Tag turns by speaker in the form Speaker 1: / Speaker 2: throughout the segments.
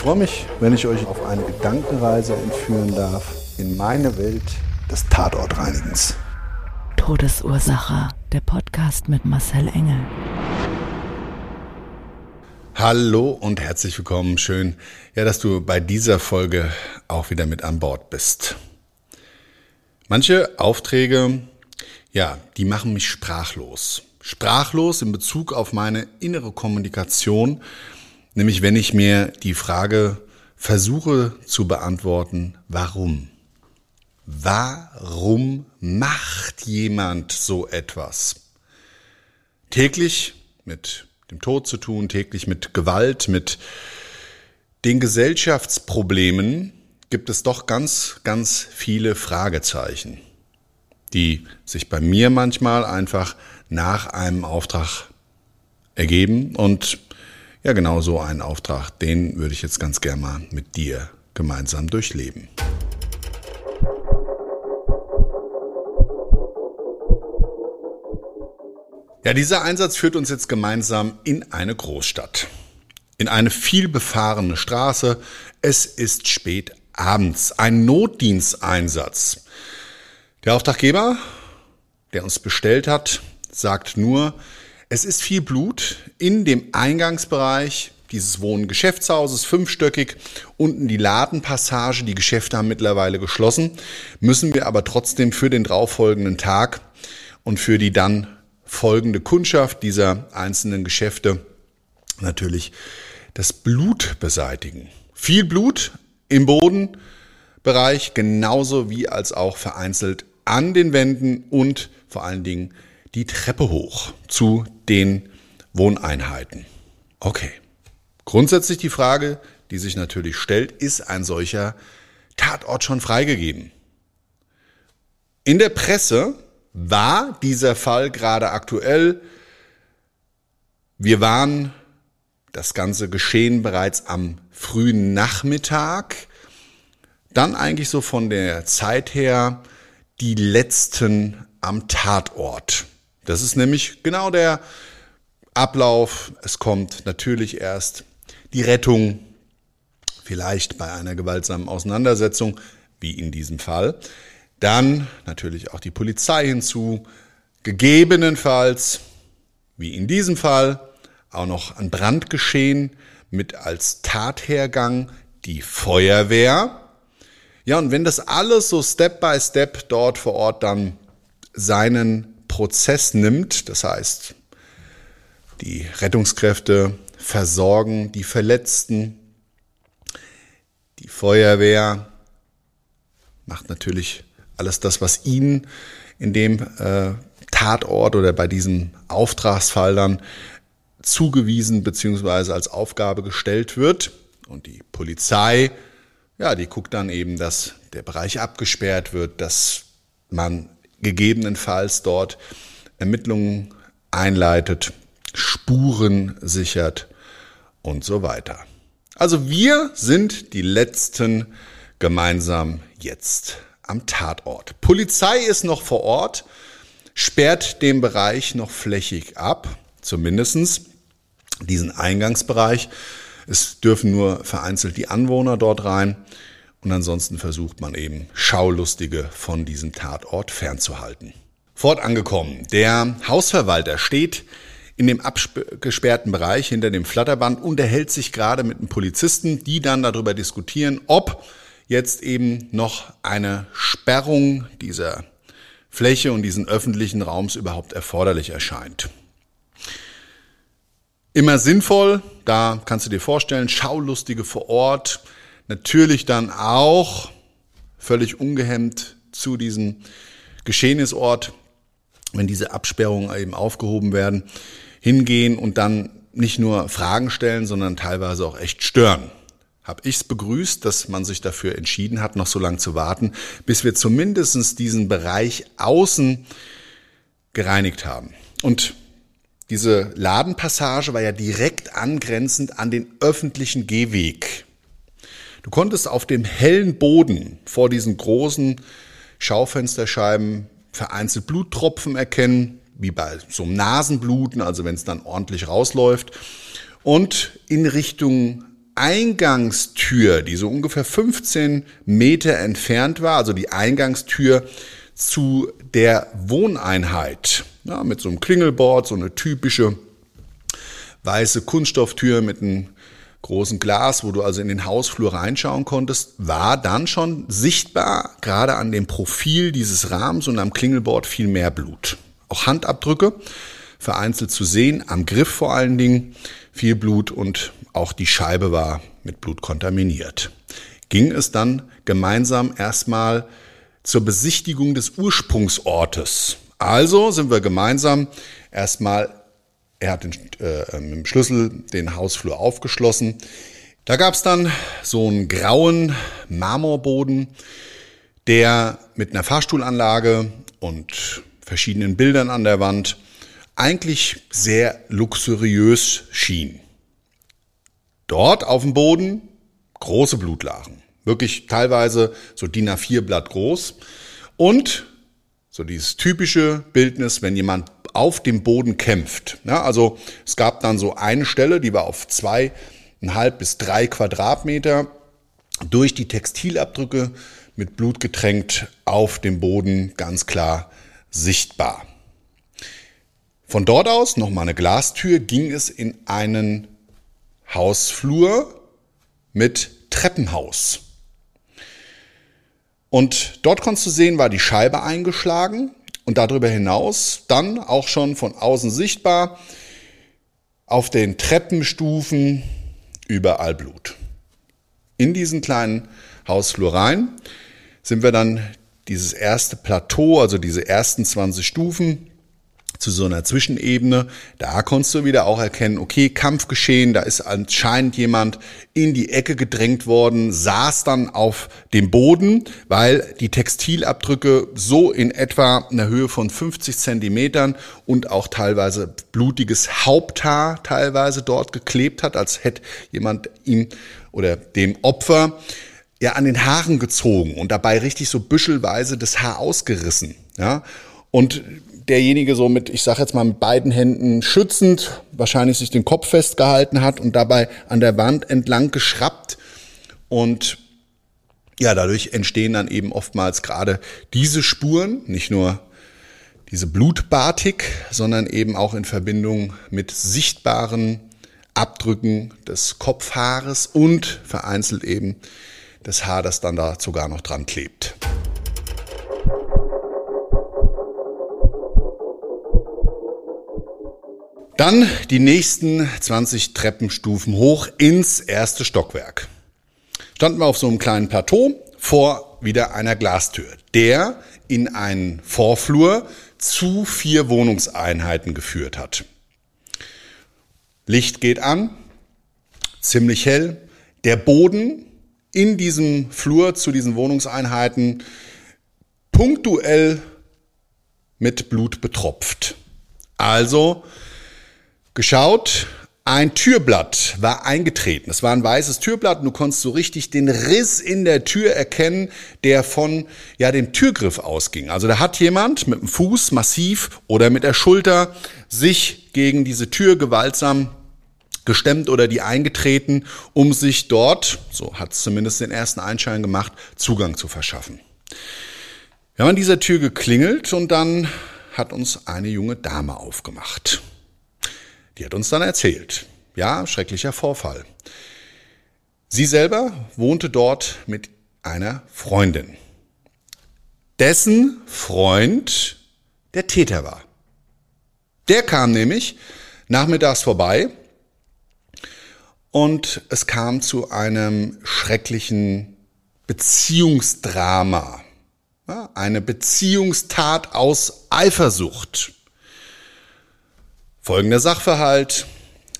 Speaker 1: Ich freue mich, wenn ich euch auf eine Gedankenreise entführen darf in meine Welt des Tatortreinigens.
Speaker 2: Todesursache. Der Podcast mit Marcel Engel.
Speaker 3: Hallo und herzlich willkommen. Schön, ja, dass du bei dieser Folge auch wieder mit an Bord bist. Manche Aufträge, ja, die machen mich sprachlos. Sprachlos in Bezug auf meine innere Kommunikation, nämlich wenn ich mir die Frage versuche zu beantworten, warum? Warum macht jemand so etwas? Täglich mit dem Tod zu tun, täglich mit Gewalt, mit den Gesellschaftsproblemen gibt es doch ganz, ganz viele Fragezeichen, die sich bei mir manchmal einfach nach einem Auftrag ergeben. Und ja, genau so einen Auftrag, den würde ich jetzt ganz gerne mal mit dir gemeinsam durchleben. Ja, dieser Einsatz führt uns jetzt gemeinsam in eine Großstadt. In eine vielbefahrene Straße. Es ist spät abends. Ein Notdiensteinsatz. Der Auftraggeber, der uns bestellt hat, sagt nur, es ist viel Blut in dem Eingangsbereich dieses Wohn-Geschäftshauses, fünfstöckig, unten die Ladenpassage, die Geschäfte haben mittlerweile geschlossen, müssen wir aber trotzdem für den darauffolgenden Tag und für die dann folgende Kundschaft dieser einzelnen Geschäfte natürlich das Blut beseitigen. Viel Blut im Bodenbereich, genauso wie als auch vereinzelt an den Wänden und vor allen Dingen die Treppe hoch zu den Wohneinheiten. Okay. Grundsätzlich die Frage, die sich natürlich stellt, ist ein solcher Tatort schon freigegeben? In der Presse war dieser Fall gerade aktuell. Wir waren das ganze Geschehen bereits am frühen Nachmittag. Dann eigentlich so von der Zeit her die letzten am Tatort. Das ist nämlich genau der Ablauf. Es kommt natürlich erst die Rettung, vielleicht bei einer gewaltsamen Auseinandersetzung, wie in diesem Fall. Dann natürlich auch die Polizei hinzu, gegebenenfalls, wie in diesem Fall, auch noch ein Brandgeschehen mit als Tathergang die Feuerwehr. Ja, und wenn das alles so Step by Step dort vor Ort dann seinen Prozess nimmt, das heißt, die Rettungskräfte versorgen die Verletzten, die Feuerwehr macht natürlich alles das, was Ihnen in dem äh, Tatort oder bei diesem Auftragsfall dann zugewiesen bzw. als Aufgabe gestellt wird. Und die Polizei, ja, die guckt dann eben, dass der Bereich abgesperrt wird, dass man gegebenenfalls dort Ermittlungen einleitet, Spuren sichert und so weiter. Also wir sind die Letzten gemeinsam jetzt am Tatort. Polizei ist noch vor Ort, sperrt den Bereich noch flächig ab, zumindestens diesen Eingangsbereich. Es dürfen nur vereinzelt die Anwohner dort rein und ansonsten versucht man eben Schaulustige von diesem Tatort fernzuhalten. Fort angekommen. Der Hausverwalter steht in dem abgesperrten Bereich hinter dem Flatterband, unterhält sich gerade mit einem Polizisten, die dann darüber diskutieren, ob jetzt eben noch eine Sperrung dieser Fläche und diesen öffentlichen Raums überhaupt erforderlich erscheint. Immer sinnvoll, da kannst du dir vorstellen, Schaulustige vor Ort, natürlich dann auch völlig ungehemmt zu diesem Geschehnisort, wenn diese Absperrungen eben aufgehoben werden, hingehen und dann nicht nur Fragen stellen, sondern teilweise auch echt stören. Hab ich's begrüßt, dass man sich dafür entschieden hat, noch so lange zu warten, bis wir zumindestens diesen Bereich außen gereinigt haben. Und diese Ladenpassage war ja direkt angrenzend an den öffentlichen Gehweg. Du konntest auf dem hellen Boden vor diesen großen Schaufensterscheiben vereinzelt Bluttropfen erkennen, wie bei so einem Nasenbluten, also wenn es dann ordentlich rausläuft. Und in Richtung Eingangstür, die so ungefähr 15 Meter entfernt war, also die Eingangstür zu der Wohneinheit, ja, mit so einem Klingelbord, so eine typische weiße Kunststofftür mit einem großen Glas, wo du also in den Hausflur reinschauen konntest, war dann schon sichtbar, gerade an dem Profil dieses Rahmens und am Klingelbord viel mehr Blut. Auch Handabdrücke vereinzelt zu sehen, am Griff vor allen Dingen viel Blut und auch die Scheibe war mit Blut kontaminiert. Ging es dann gemeinsam erstmal zur Besichtigung des Ursprungsortes. Also sind wir gemeinsam erstmal er hat den, äh, mit dem Schlüssel den Hausflur aufgeschlossen. Da gab es dann so einen grauen Marmorboden, der mit einer Fahrstuhlanlage und verschiedenen Bildern an der Wand eigentlich sehr luxuriös schien. Dort auf dem Boden große Blutlachen, wirklich teilweise so DIN A4 Blatt groß und so dieses typische Bildnis, wenn jemand auf dem Boden kämpft. Ja, also es gab dann so eine Stelle, die war auf zweieinhalb bis drei Quadratmeter durch die Textilabdrücke mit Blut getränkt auf dem Boden ganz klar sichtbar. Von dort aus, nochmal eine Glastür, ging es in einen Hausflur mit Treppenhaus. Und dort konntest du sehen, war die Scheibe eingeschlagen und darüber hinaus dann auch schon von außen sichtbar auf den Treppenstufen überall Blut. In diesen kleinen Hausflur rein sind wir dann dieses erste Plateau, also diese ersten 20 Stufen zu so einer Zwischenebene. Da konntest du wieder auch erkennen, okay, Kampfgeschehen, da ist anscheinend jemand in die Ecke gedrängt worden, saß dann auf dem Boden, weil die Textilabdrücke so in etwa einer Höhe von 50 Zentimetern und auch teilweise blutiges Haupthaar teilweise dort geklebt hat, als hätte jemand ihm oder dem Opfer ja an den Haaren gezogen und dabei richtig so büschelweise das Haar ausgerissen. Ja, und derjenige so mit, ich sage jetzt mal mit beiden Händen schützend, wahrscheinlich sich den Kopf festgehalten hat und dabei an der Wand entlang geschraubt und ja, dadurch entstehen dann eben oftmals gerade diese Spuren, nicht nur diese Blutbatik, sondern eben auch in Verbindung mit sichtbaren Abdrücken des Kopfhaares und vereinzelt eben das Haar, das dann da sogar noch dran klebt. Dann die nächsten 20 Treppenstufen hoch ins erste Stockwerk. Standen wir auf so einem kleinen Plateau vor wieder einer Glastür, der in einen Vorflur zu vier Wohnungseinheiten geführt hat. Licht geht an, ziemlich hell. Der Boden in diesem Flur zu diesen Wohnungseinheiten punktuell mit Blut betropft. Also geschaut, ein Türblatt war eingetreten. Es war ein weißes Türblatt und du konntest so richtig den Riss in der Tür erkennen, der von ja dem Türgriff ausging. Also da hat jemand mit dem Fuß massiv oder mit der Schulter sich gegen diese Tür gewaltsam gestemmt oder die eingetreten, um sich dort, so hat es zumindest den ersten Einschein gemacht, Zugang zu verschaffen. Wir haben an dieser Tür geklingelt und dann hat uns eine junge Dame aufgemacht. Die hat uns dann erzählt. Ja, schrecklicher Vorfall. Sie selber wohnte dort mit einer Freundin, dessen Freund der Täter war. Der kam nämlich nachmittags vorbei und es kam zu einem schrecklichen Beziehungsdrama. Eine Beziehungstat aus Eifersucht. Folgender Sachverhalt.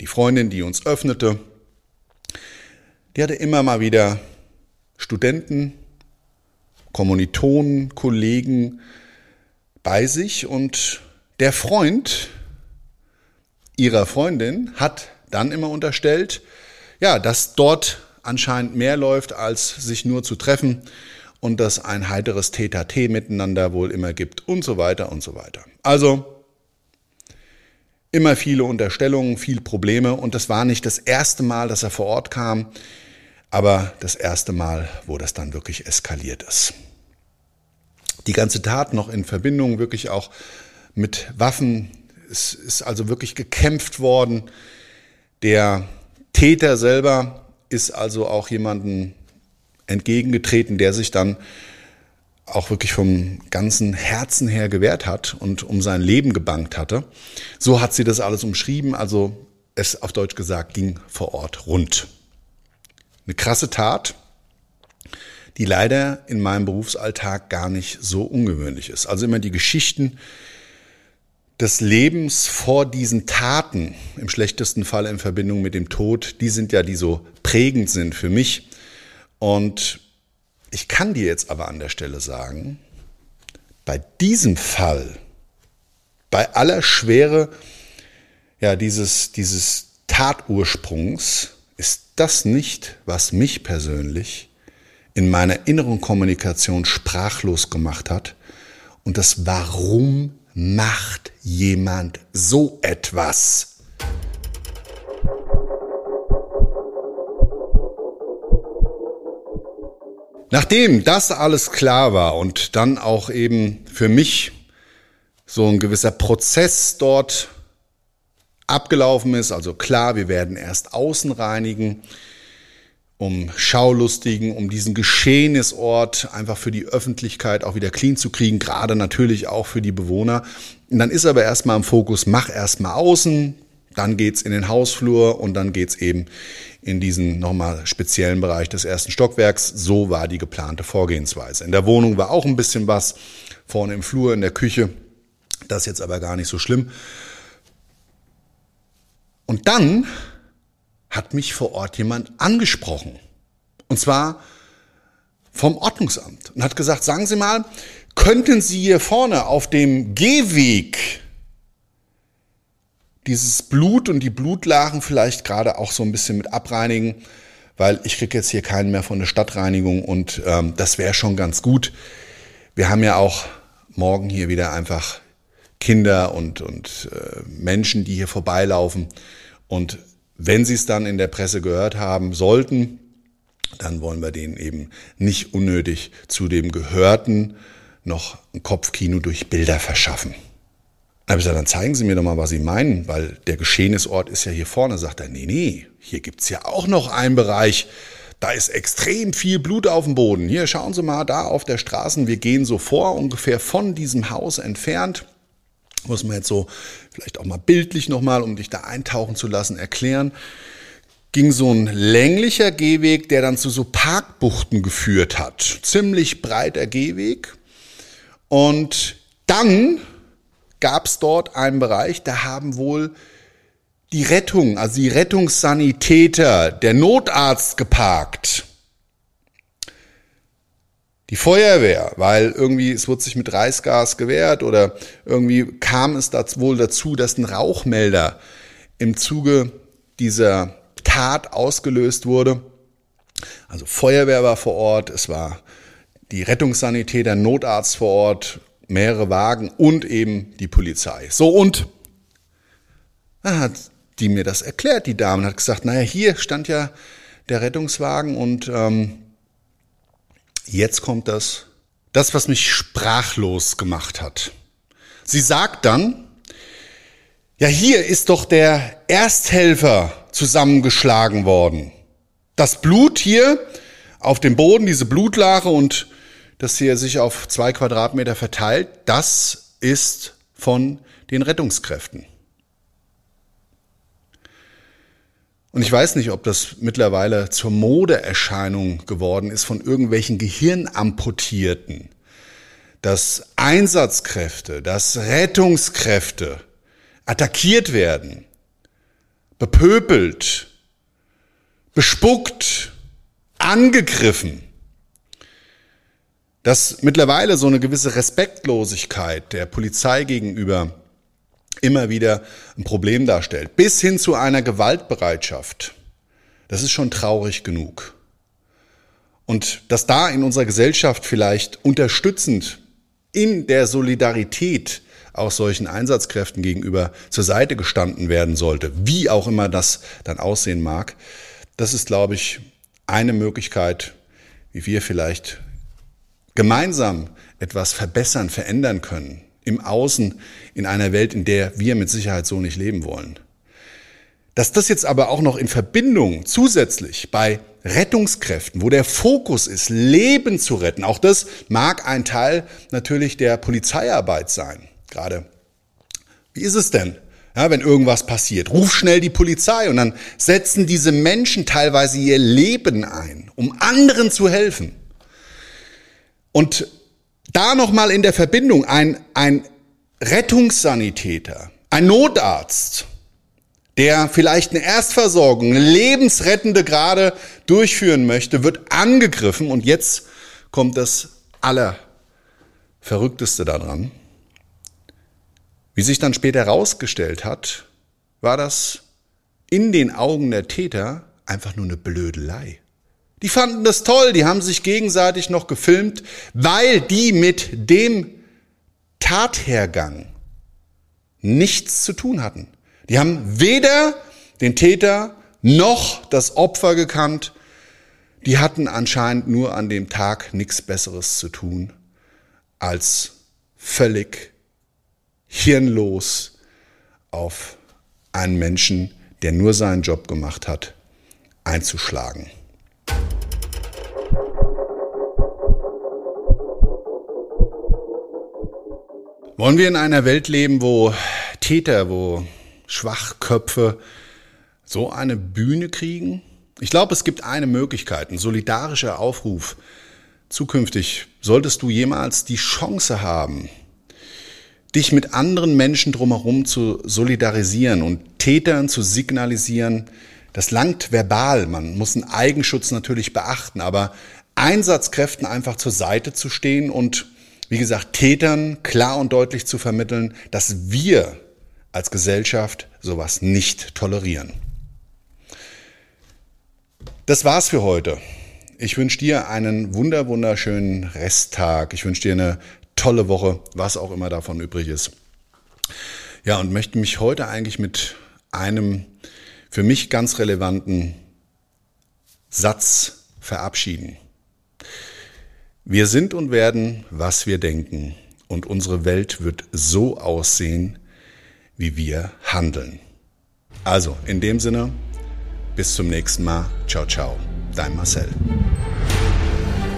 Speaker 3: Die Freundin, die uns öffnete, die hatte immer mal wieder Studenten, Kommilitonen, Kollegen bei sich und der Freund ihrer Freundin hat dann immer unterstellt, ja, dass dort anscheinend mehr läuft, als sich nur zu treffen und dass ein heiteres Tete miteinander wohl immer gibt und so weiter und so weiter. Also immer viele Unterstellungen, viel Probleme und das war nicht das erste Mal, dass er vor Ort kam, aber das erste Mal, wo das dann wirklich eskaliert ist. Die ganze Tat noch in Verbindung wirklich auch mit Waffen. Es ist also wirklich gekämpft worden. Der Täter selber ist also auch jemanden entgegengetreten, der sich dann auch wirklich vom ganzen Herzen her gewehrt hat und um sein Leben gebankt hatte. So hat sie das alles umschrieben, also es auf Deutsch gesagt ging vor Ort rund. Eine krasse Tat, die leider in meinem Berufsalltag gar nicht so ungewöhnlich ist. Also immer die Geschichten des Lebens vor diesen Taten, im schlechtesten Fall in Verbindung mit dem Tod, die sind ja, die so prägend sind für mich. Und ich kann dir jetzt aber an der Stelle sagen, bei diesem Fall, bei aller Schwere ja, dieses, dieses Tatursprungs, ist das nicht, was mich persönlich in meiner inneren Kommunikation sprachlos gemacht hat und das Warum macht jemand so etwas? Nachdem das alles klar war und dann auch eben für mich so ein gewisser Prozess dort abgelaufen ist, also klar, wir werden erst außen reinigen, um Schaulustigen, um diesen Geschehnisort einfach für die Öffentlichkeit auch wieder clean zu kriegen, gerade natürlich auch für die Bewohner. Und dann ist aber erstmal im Fokus, mach erstmal außen, dann geht's in den Hausflur und dann geht's eben in diesen nochmal speziellen Bereich des ersten Stockwerks. So war die geplante Vorgehensweise. In der Wohnung war auch ein bisschen was, vorne im Flur, in der Küche. Das ist jetzt aber gar nicht so schlimm. Und dann hat mich vor Ort jemand angesprochen. Und zwar vom Ordnungsamt und hat gesagt, sagen Sie mal, könnten Sie hier vorne auf dem Gehweg dieses Blut und die Blutlachen vielleicht gerade auch so ein bisschen mit abreinigen, weil ich kriege jetzt hier keinen mehr von der Stadtreinigung und ähm, das wäre schon ganz gut. Wir haben ja auch morgen hier wieder einfach Kinder und, und äh, Menschen, die hier vorbeilaufen und wenn Sie es dann in der Presse gehört haben sollten, dann wollen wir denen eben nicht unnötig zu dem Gehörten noch ein Kopfkino durch Bilder verschaffen. Habe ich gesagt, dann zeigen Sie mir doch mal, was Sie meinen, weil der Geschehnisort ist ja hier vorne. Sagt er, nee, nee, hier gibt's ja auch noch einen Bereich, da ist extrem viel Blut auf dem Boden. Hier, schauen Sie mal, da auf der Straße, wir gehen so vor, ungefähr von diesem Haus entfernt muss man jetzt so vielleicht auch mal bildlich nochmal, um dich da eintauchen zu lassen, erklären, ging so ein länglicher Gehweg, der dann zu so Parkbuchten geführt hat. Ziemlich breiter Gehweg. Und dann gab es dort einen Bereich, da haben wohl die Rettung, also die Rettungssanitäter, der Notarzt geparkt die Feuerwehr, weil irgendwie es wird sich mit Reißgas gewehrt oder irgendwie kam es da wohl dazu, dass ein Rauchmelder im Zuge dieser Tat ausgelöst wurde. Also Feuerwehr war vor Ort, es war die Rettungssanitäter, Notarzt vor Ort, mehrere Wagen und eben die Polizei. So und dann hat die mir das erklärt, die Dame, hat gesagt, naja, hier stand ja der Rettungswagen und ähm, Jetzt kommt das, das, was mich sprachlos gemacht hat. Sie sagt dann, Ja, hier ist doch der Ersthelfer zusammengeschlagen worden. Das Blut hier auf dem Boden, diese Blutlache und das hier sich auf zwei Quadratmeter verteilt, das ist von den Rettungskräften. Und ich weiß nicht, ob das mittlerweile zur Modeerscheinung geworden ist von irgendwelchen Gehirnamputierten, dass Einsatzkräfte, dass Rettungskräfte attackiert werden, bepöbelt, bespuckt, angegriffen, dass mittlerweile so eine gewisse Respektlosigkeit der Polizei gegenüber immer wieder ein Problem darstellt, bis hin zu einer Gewaltbereitschaft. Das ist schon traurig genug. Und dass da in unserer Gesellschaft vielleicht unterstützend in der Solidarität auch solchen Einsatzkräften gegenüber zur Seite gestanden werden sollte, wie auch immer das dann aussehen mag, das ist, glaube ich, eine Möglichkeit, wie wir vielleicht gemeinsam etwas verbessern, verändern können im Außen in einer Welt, in der wir mit Sicherheit so nicht leben wollen. Dass das jetzt aber auch noch in Verbindung zusätzlich bei Rettungskräften, wo der Fokus ist, Leben zu retten, auch das mag ein Teil natürlich der Polizeiarbeit sein. Gerade, wie ist es denn, ja, wenn irgendwas passiert? Ruf schnell die Polizei und dann setzen diese Menschen teilweise ihr Leben ein, um anderen zu helfen. Und da nochmal in der Verbindung ein, ein Rettungssanitäter, ein Notarzt, der vielleicht eine Erstversorgung, eine lebensrettende gerade durchführen möchte, wird angegriffen und jetzt kommt das Allerverrückteste daran. Wie sich dann später herausgestellt hat, war das in den Augen der Täter einfach nur eine Blödelei. Die fanden das toll, die haben sich gegenseitig noch gefilmt, weil die mit dem Tathergang nichts zu tun hatten. Die haben weder den Täter noch das Opfer gekannt. Die hatten anscheinend nur an dem Tag nichts Besseres zu tun, als völlig hirnlos auf einen Menschen, der nur seinen Job gemacht hat, einzuschlagen. Wollen wir in einer Welt leben, wo Täter, wo Schwachköpfe so eine Bühne kriegen? Ich glaube, es gibt eine Möglichkeit, ein solidarischer Aufruf. Zukünftig solltest du jemals die Chance haben, dich mit anderen Menschen drumherum zu solidarisieren und Tätern zu signalisieren, das langt verbal, man muss einen Eigenschutz natürlich beachten, aber Einsatzkräften einfach zur Seite zu stehen und wie gesagt, Tätern klar und deutlich zu vermitteln, dass wir als Gesellschaft sowas nicht tolerieren. Das war's für heute. Ich wünsche dir einen wunder wunderschönen Resttag. Ich wünsche dir eine tolle Woche, was auch immer davon übrig ist. Ja, und möchte mich heute eigentlich mit einem für mich ganz relevanten Satz verabschieden. Wir sind und werden, was wir denken. Und unsere Welt wird so aussehen, wie wir handeln. Also, in dem Sinne, bis zum nächsten Mal. Ciao, ciao. Dein Marcel.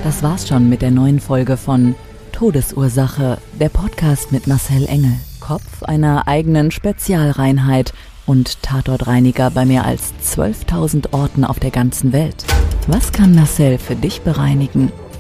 Speaker 2: Das war's schon mit der neuen Folge von Todesursache, der Podcast mit Marcel Engel, Kopf einer eigenen Spezialreinheit und Tatortreiniger bei mehr als 12.000 Orten auf der ganzen Welt. Was kann Marcel für dich bereinigen?